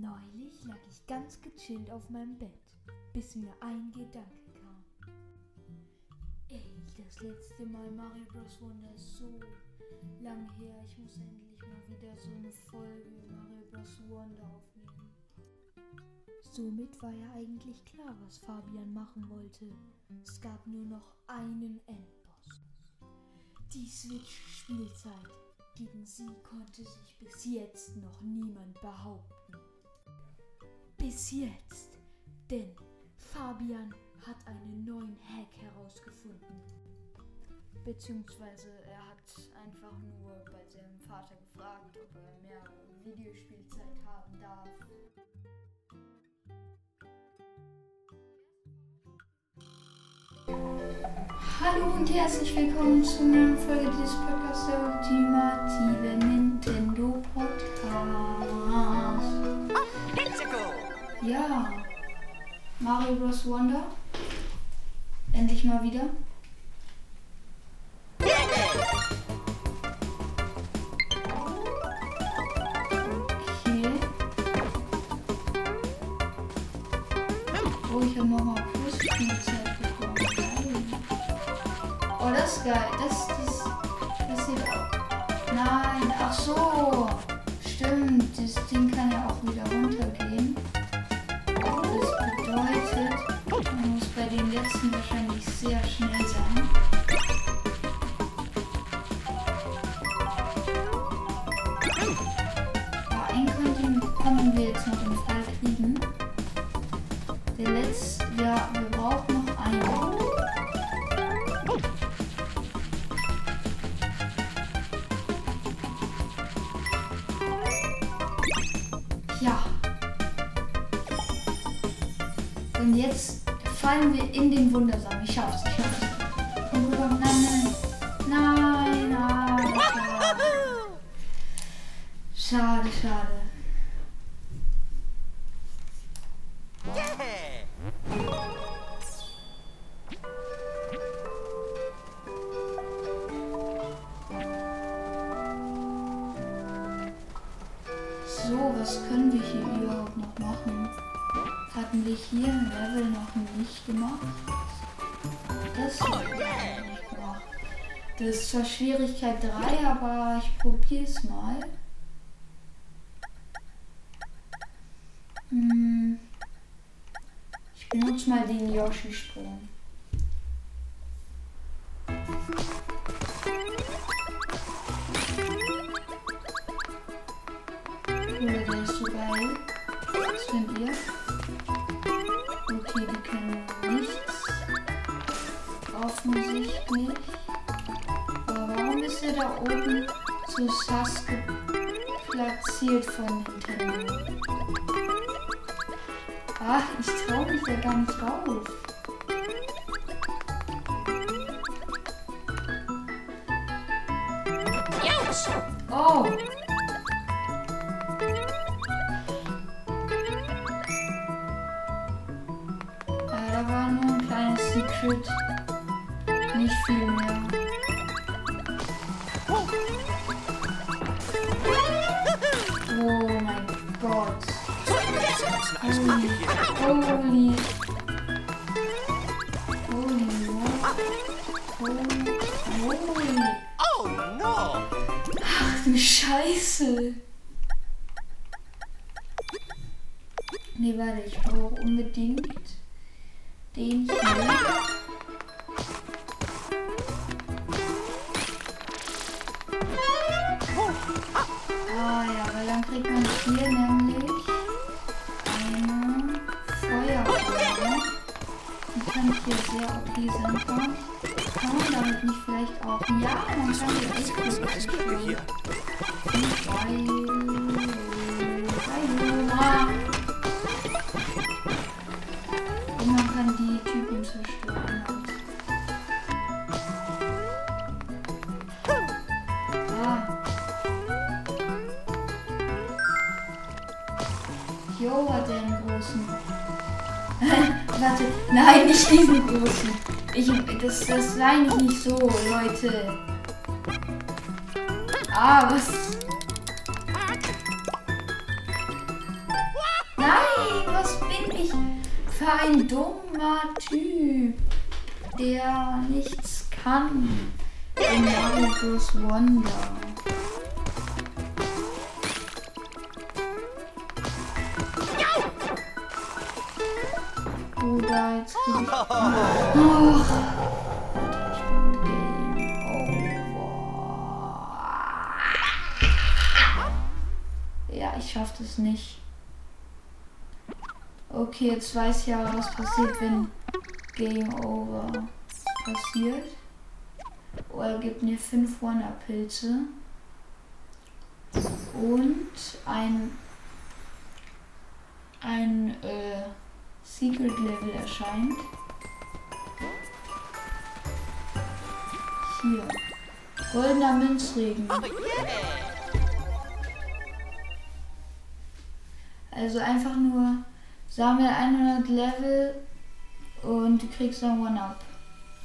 Neulich lag ich ganz gechillt auf meinem Bett, bis mir ein Gedanke kam. Ey, das letzte Mal Mario Bros. Wonder ist so lang her. Ich muss endlich mal wieder so eine Folge Mario Bros. Wonder aufnehmen. Somit war ja eigentlich klar, was Fabian machen wollte. Es gab nur noch einen Endboss. Die Switch-Spielzeit. Gegen sie konnte sich bis jetzt noch niemand behaupten. Bis jetzt. Denn Fabian hat einen neuen Hack herausgefunden. Beziehungsweise er hat einfach nur bei seinem Vater gefragt, ob er mehr Videospielzeit haben darf. Hallo und herzlich willkommen zu einer Folge des Podcasts Bros. Wonder. Endlich mal wieder. Okay. Oh, ich habe nochmal Plus-Spielzeit bekommen. Oh, das ist geil. Fallen wir in den Wundersaal. Ich schaff's, ich schaff's. Komm rüber. Nein, nein. Nein, nein. Schade, schade. Schwierigkeit 3, aber ich probiere es mal. Hm. Ich benutze mal den Yoshi-Sprung. Sass platziert von Nintendo? Ach, ich trau mich da gar nicht drauf. Oh! Oh mein Gott. Holy, holy. Holy, holy, holy. Oh no! Ach du Scheiße. Nee, warte, ich brauche unbedingt den hier. Kriegt man hier nämlich eine Feuerflamme. Die kann hier sehr OP sein. Kann, kann man damit nicht vielleicht auch... Ja, man kann die echt gut. Hier. Und man kann die Typen zerstören. Ah. Jo, hat er einen großen. Warte, nein, nicht diesen großen. Ich, das, das sei nicht so, Leute. Ah, was? Nein, was bin ich für ein dummer Typ, der nichts kann. Genau, Wonder. Das nicht. Okay, jetzt weiß ich ja, was passiert, wenn Game Over passiert. Oh, er gibt mir 5 Wonder-Pilze. Und ein, ein äh, Secret Level erscheint. Hier. Goldener Münzregen. Also einfach nur sammel 100 Level und du kriegst dann One-Up.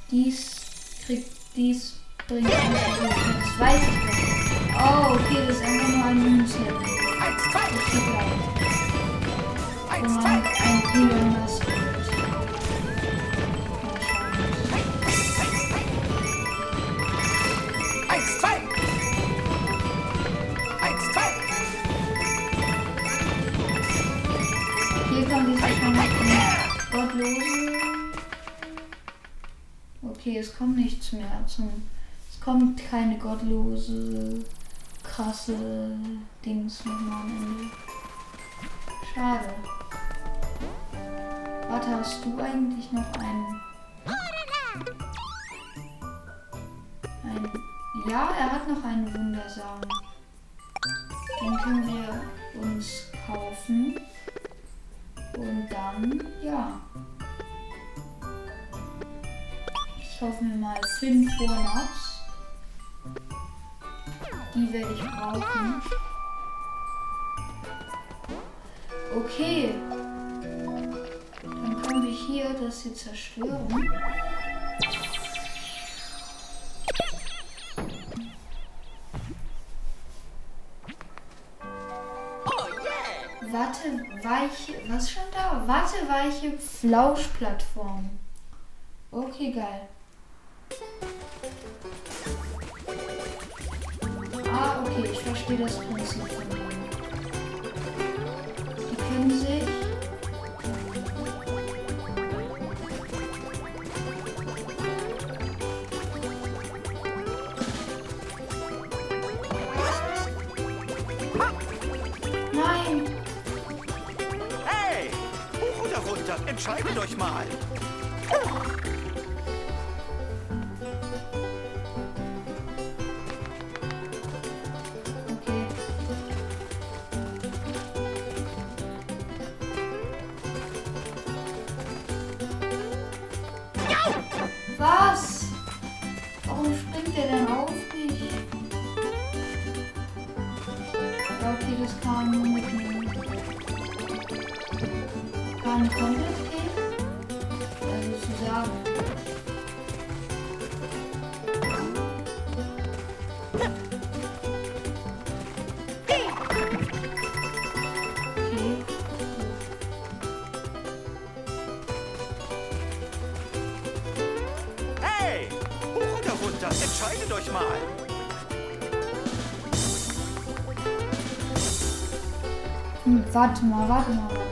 Dies kriegt dies bringt ich nicht. Oh, okay, das ist einfach nur ein Münzlevel. Man ein Kilo Hier kommt jetzt wahrscheinlich ein gottlose. Okay, es kommt nichts mehr zum. Es kommt keine gottlose, krasse Dings nochmal am Ende. Schade. Warte, hast du eigentlich noch einen? Ein, ja, er hat noch einen Wundersamen. Den können wir uns kaufen. Und dann, ja. Ich kaufe mir mal 5 One-Ups. Die werde ich brauchen. Okay. Dann können wir hier das hier zerstören. Warte, weiche, was schon da? Warte, weiche Flauschplattform. Okay, geil. Ah, okay, ich verstehe das Prinzip von Entscheidet euch mal. Was? Warum springt der denn auf mich? Ja, okay, das kann nur mit Kann komplett gehen? Also sozusagen. Okay. Hey! Hoch oder runter? Entscheidet euch mal. Hm, warte mal, warte mal,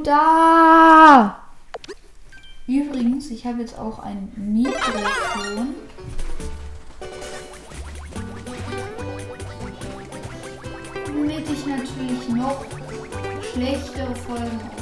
Bruder! Übrigens, ich habe jetzt auch ein Mikrofon. Damit ich natürlich noch schlechtere Folgen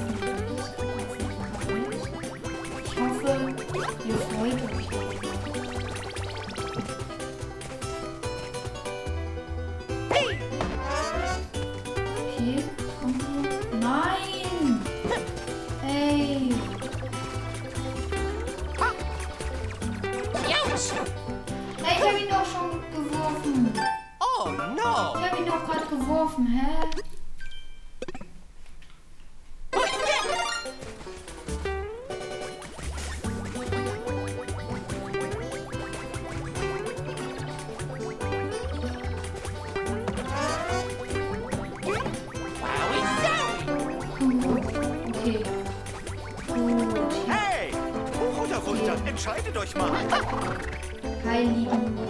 heiligen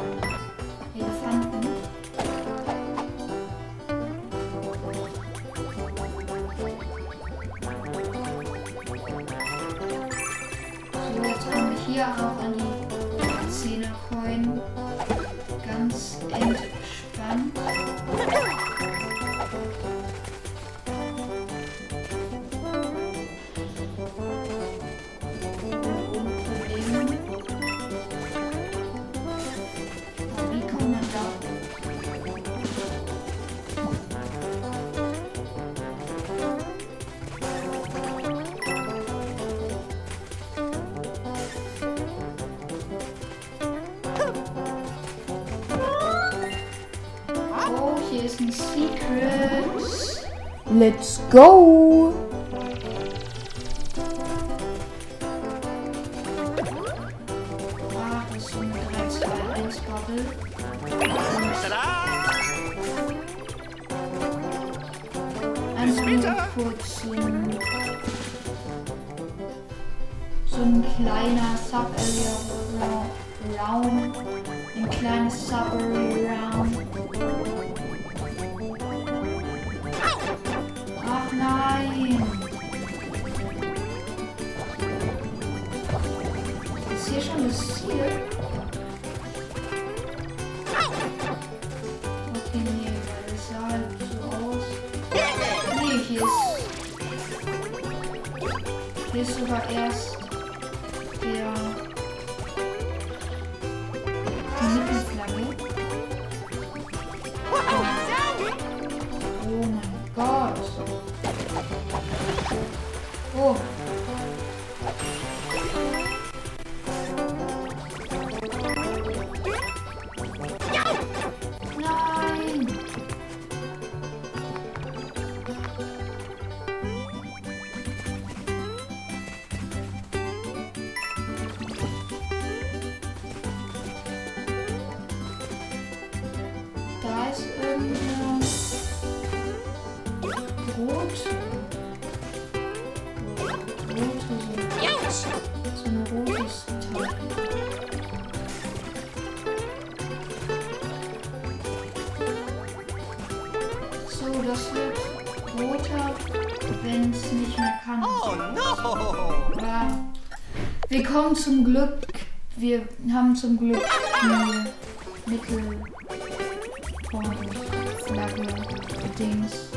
Let's go! Hier ist sogar erst kommen zum Glück. Wir haben zum Glück eine Mittel. Flagge. Dings.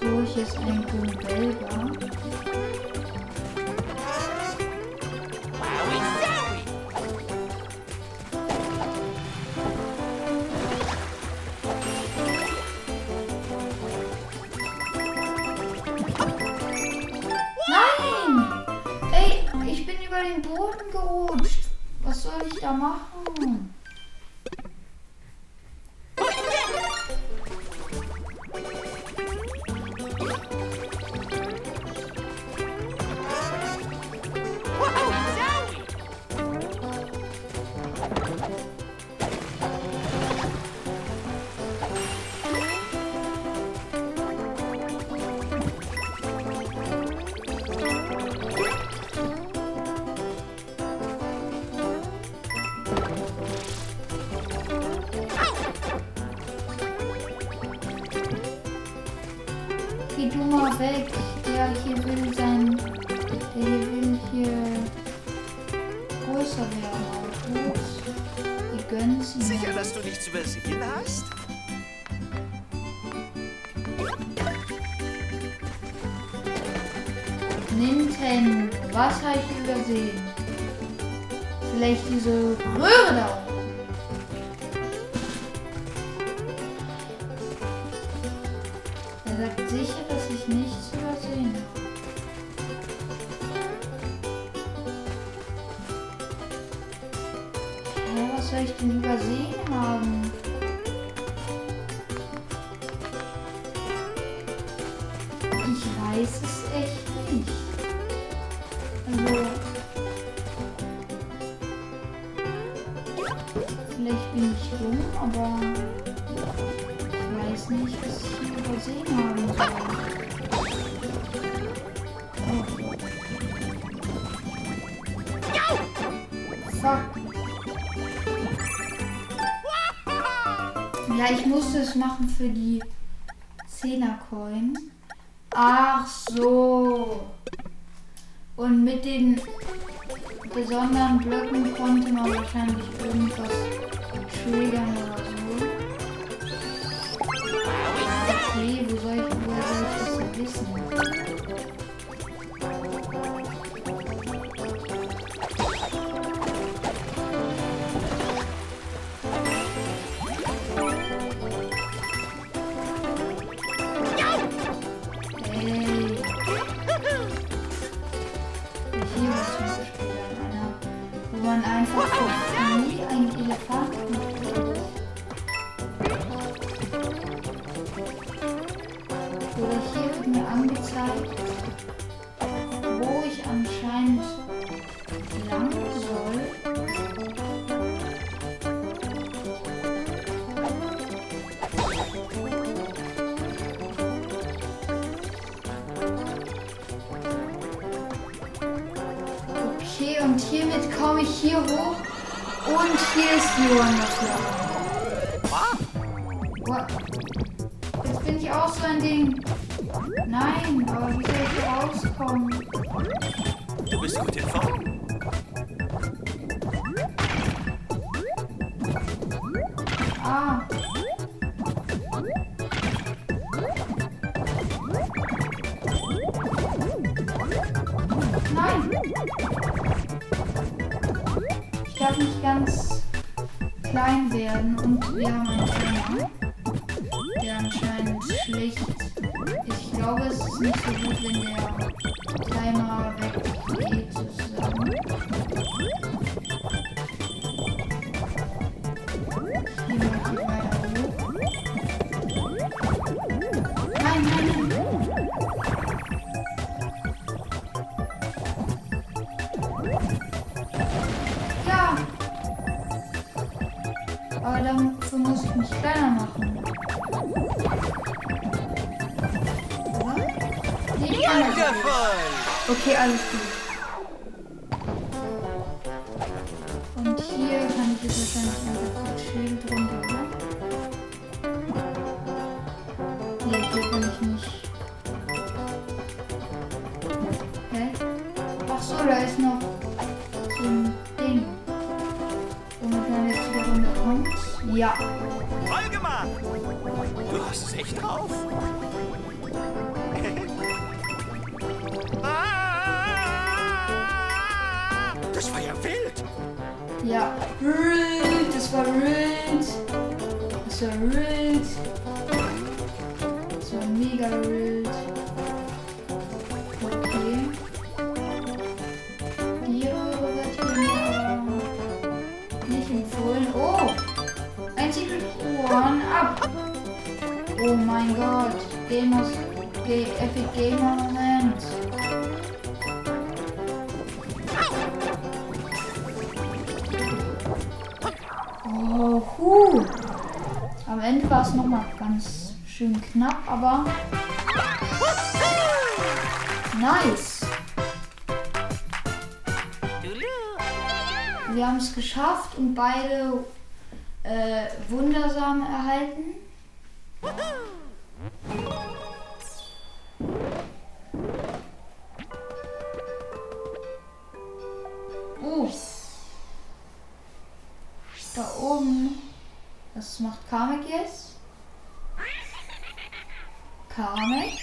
So, hier ist ein Gumbelber. machen es machen für die 10er Coin. Ach so. Und mit den besonderen Blöcken konnte man wahrscheinlich irgendwas triggern oder hier wird mir angezeigt, wo ich anscheinend lang soll. Okay, und hiermit komme ich hier hoch. Und hier ist die Wonderflower. What? Jetzt bin ich auch so ein Ding. Nein, aber wie soll ich hier rauskommen? Du bist gut in Form. Okay, alles gut. Das war wild. Das war wild. Das war mega wild. Okay. Hier wird aber nicht empfohlen. Oh! Ein Secret One ab! Oh mein Gott. Gamers. Epic Gamer war es nochmal ganz schön knapp, aber nice. Wir haben es geschafft und beide äh, wundersam erhalten. Oh. Da oben. Was macht Kamek jetzt? Kamek?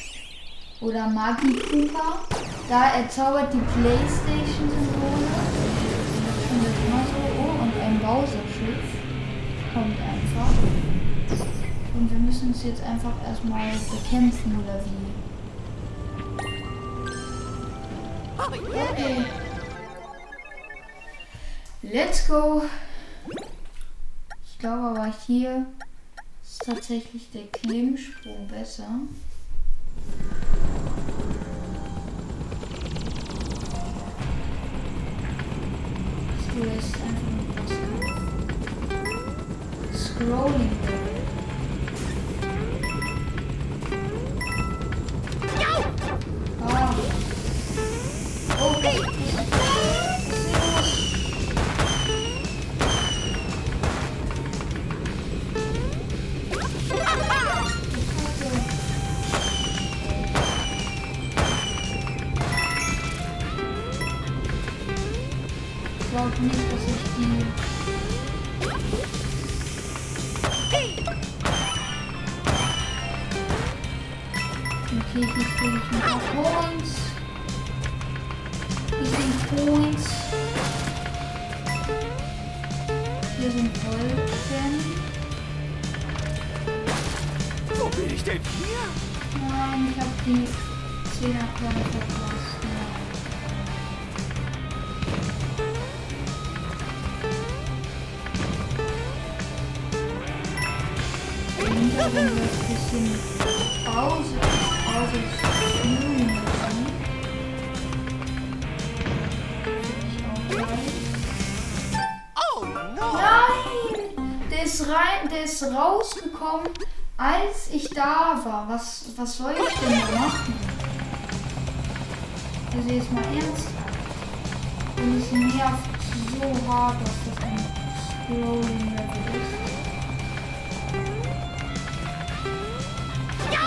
Oder Magi Cooper? Da erzaubert die Playstation-Symbole. Und das immer so. Oh, und ein Bowser-Schiff. Kommt einfach. Und wir müssen es jetzt einfach erstmal bekämpfen, oder wie? Okay. Let's go. Ich glaube aber hier ist tatsächlich der Klimmsprung besser. So ist einfach nur Wasser. Scrolling. Ein bisschen Pause, Pause fühlen müssen. Oh no! Nein! Der ist, rausgekommen, als ich da war. Was, was soll ich denn da machen? Also jetzt mal ernsthaft. Und es nervt so hart, dass das ein Scrolling Level ist.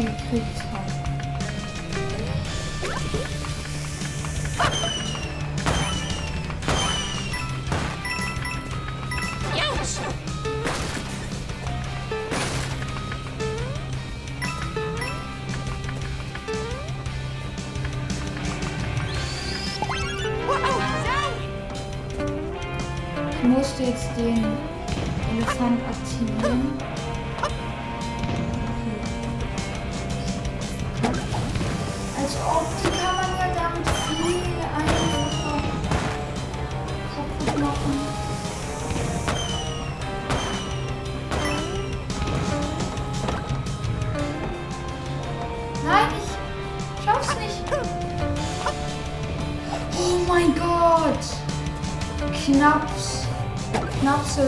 ich aber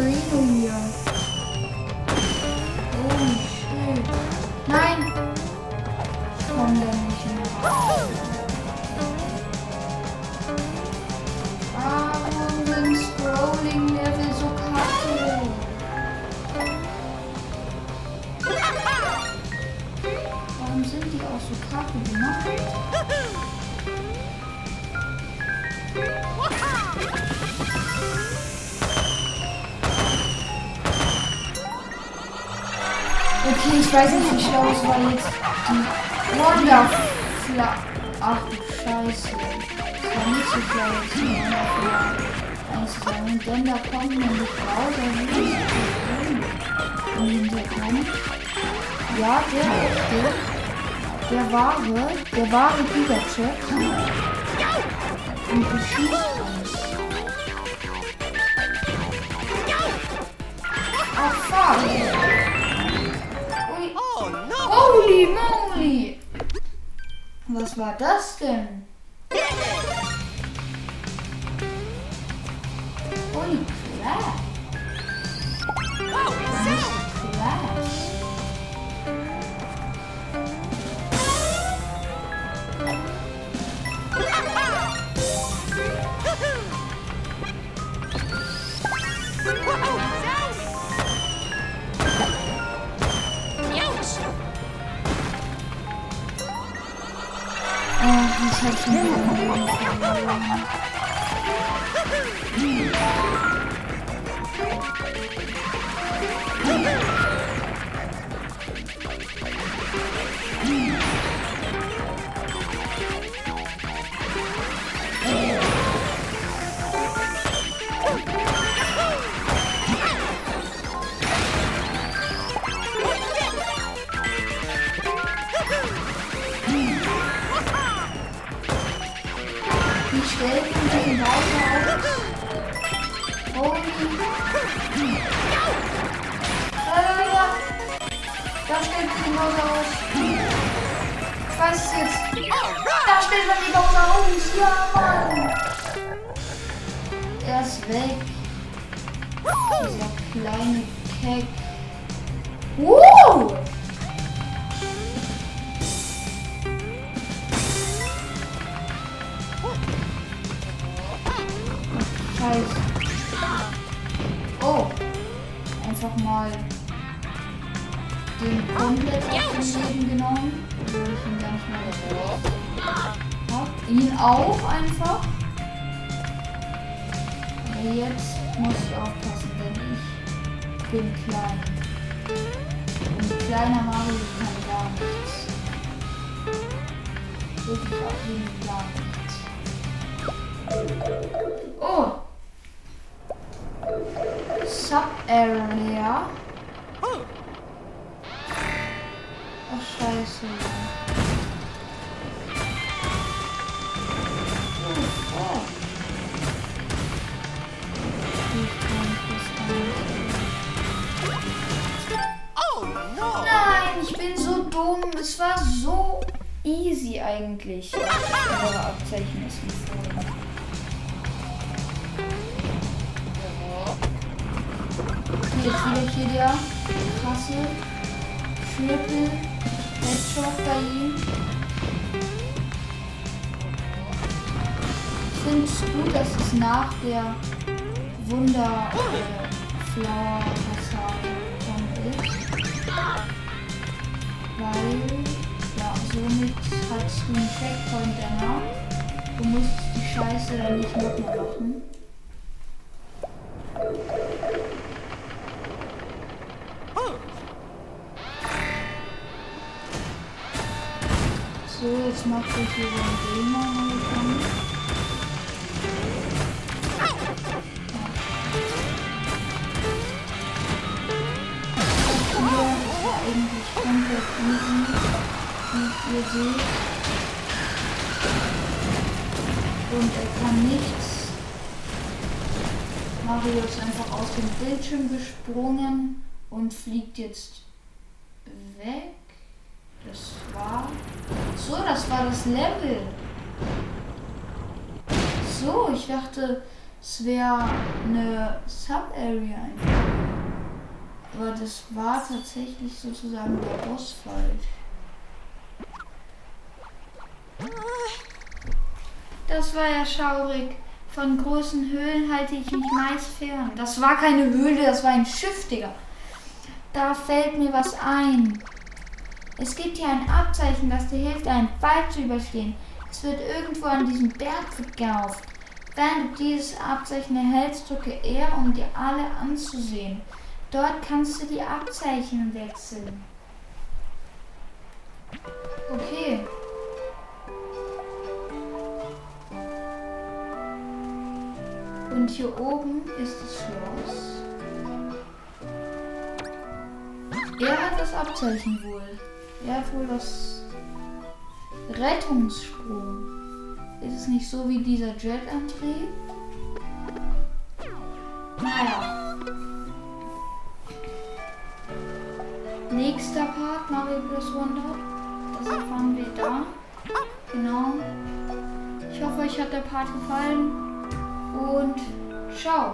với Wonderfla. Ach du Scheiße. Das war nicht so schlau jetzt die Wonderfla einzusammeln, denn da kommt nämlich raus, ein riesiges im Hintergrund. Ja, der, der, der wahre, der wahre Giga-Chat. Und beschießt uns. Ach, fuck. Oh! Holy moly! Was war das denn? Holy crap! Oh, Da Bowser aus. Ich weiß es jetzt. Da stellt man die Bowser aus. Ja, Mann. Er ist weg. Dieser kleine Keck. Wow! Scheiße. Oh. Einfach mal den komplett aus dem Leben genommen. Ich ihn gar nicht mehr hab. Ihn auch einfach. Aber jetzt muss ich aufpassen, denn ich bin klein. Und kleiner Mario kann gar nichts. Wirklich auch gar nichts. Oh! Sub-Area. Nein, ich bin so dumm. Es war so easy eigentlich. Eure Abzeichen ist mir vorhin. Jetzt wieder hier der krasse Headshot bei ihm. Finde es gut, dass es nach der Wunder äh, Flower Passage ist. Weil, ja, somit hast du einen Checkpoint danach. Du musst die Scheiße dann nicht nochmal machen. So, jetzt macht er hier so ein Gamer eigentlich komplett easy, wie ihr seht. Und er kann nichts. Mario ist einfach aus dem Bildschirm gesprungen und fliegt jetzt weg. So, das war das Level. So, ich dachte, es wäre eine Sub-Area. Aber das war tatsächlich sozusagen der Bossfight. Das war ja schaurig. Von großen Höhlen halte ich mich meist fern. Das war keine Höhle, das war ein Schiff, Digga. Da fällt mir was ein. Es gibt hier ein Abzeichen, das dir hilft, einen Fall zu überstehen. Es wird irgendwo an diesem Berg verkauft. Wenn du dieses Abzeichen erhältst, drücke R, um dir alle anzusehen. Dort kannst du die Abzeichen wechseln. Okay. Und hier oben ist das Schloss. Er hat das Abzeichen wohl. Hat wohl das Rettungssprung. Ist es nicht so wie dieser Jetantrieb? Naja. Nächster Part, Mario Bros. Wonder. Das erfahren wir da. Genau. Ich hoffe, euch hat der Part gefallen. Und ciao.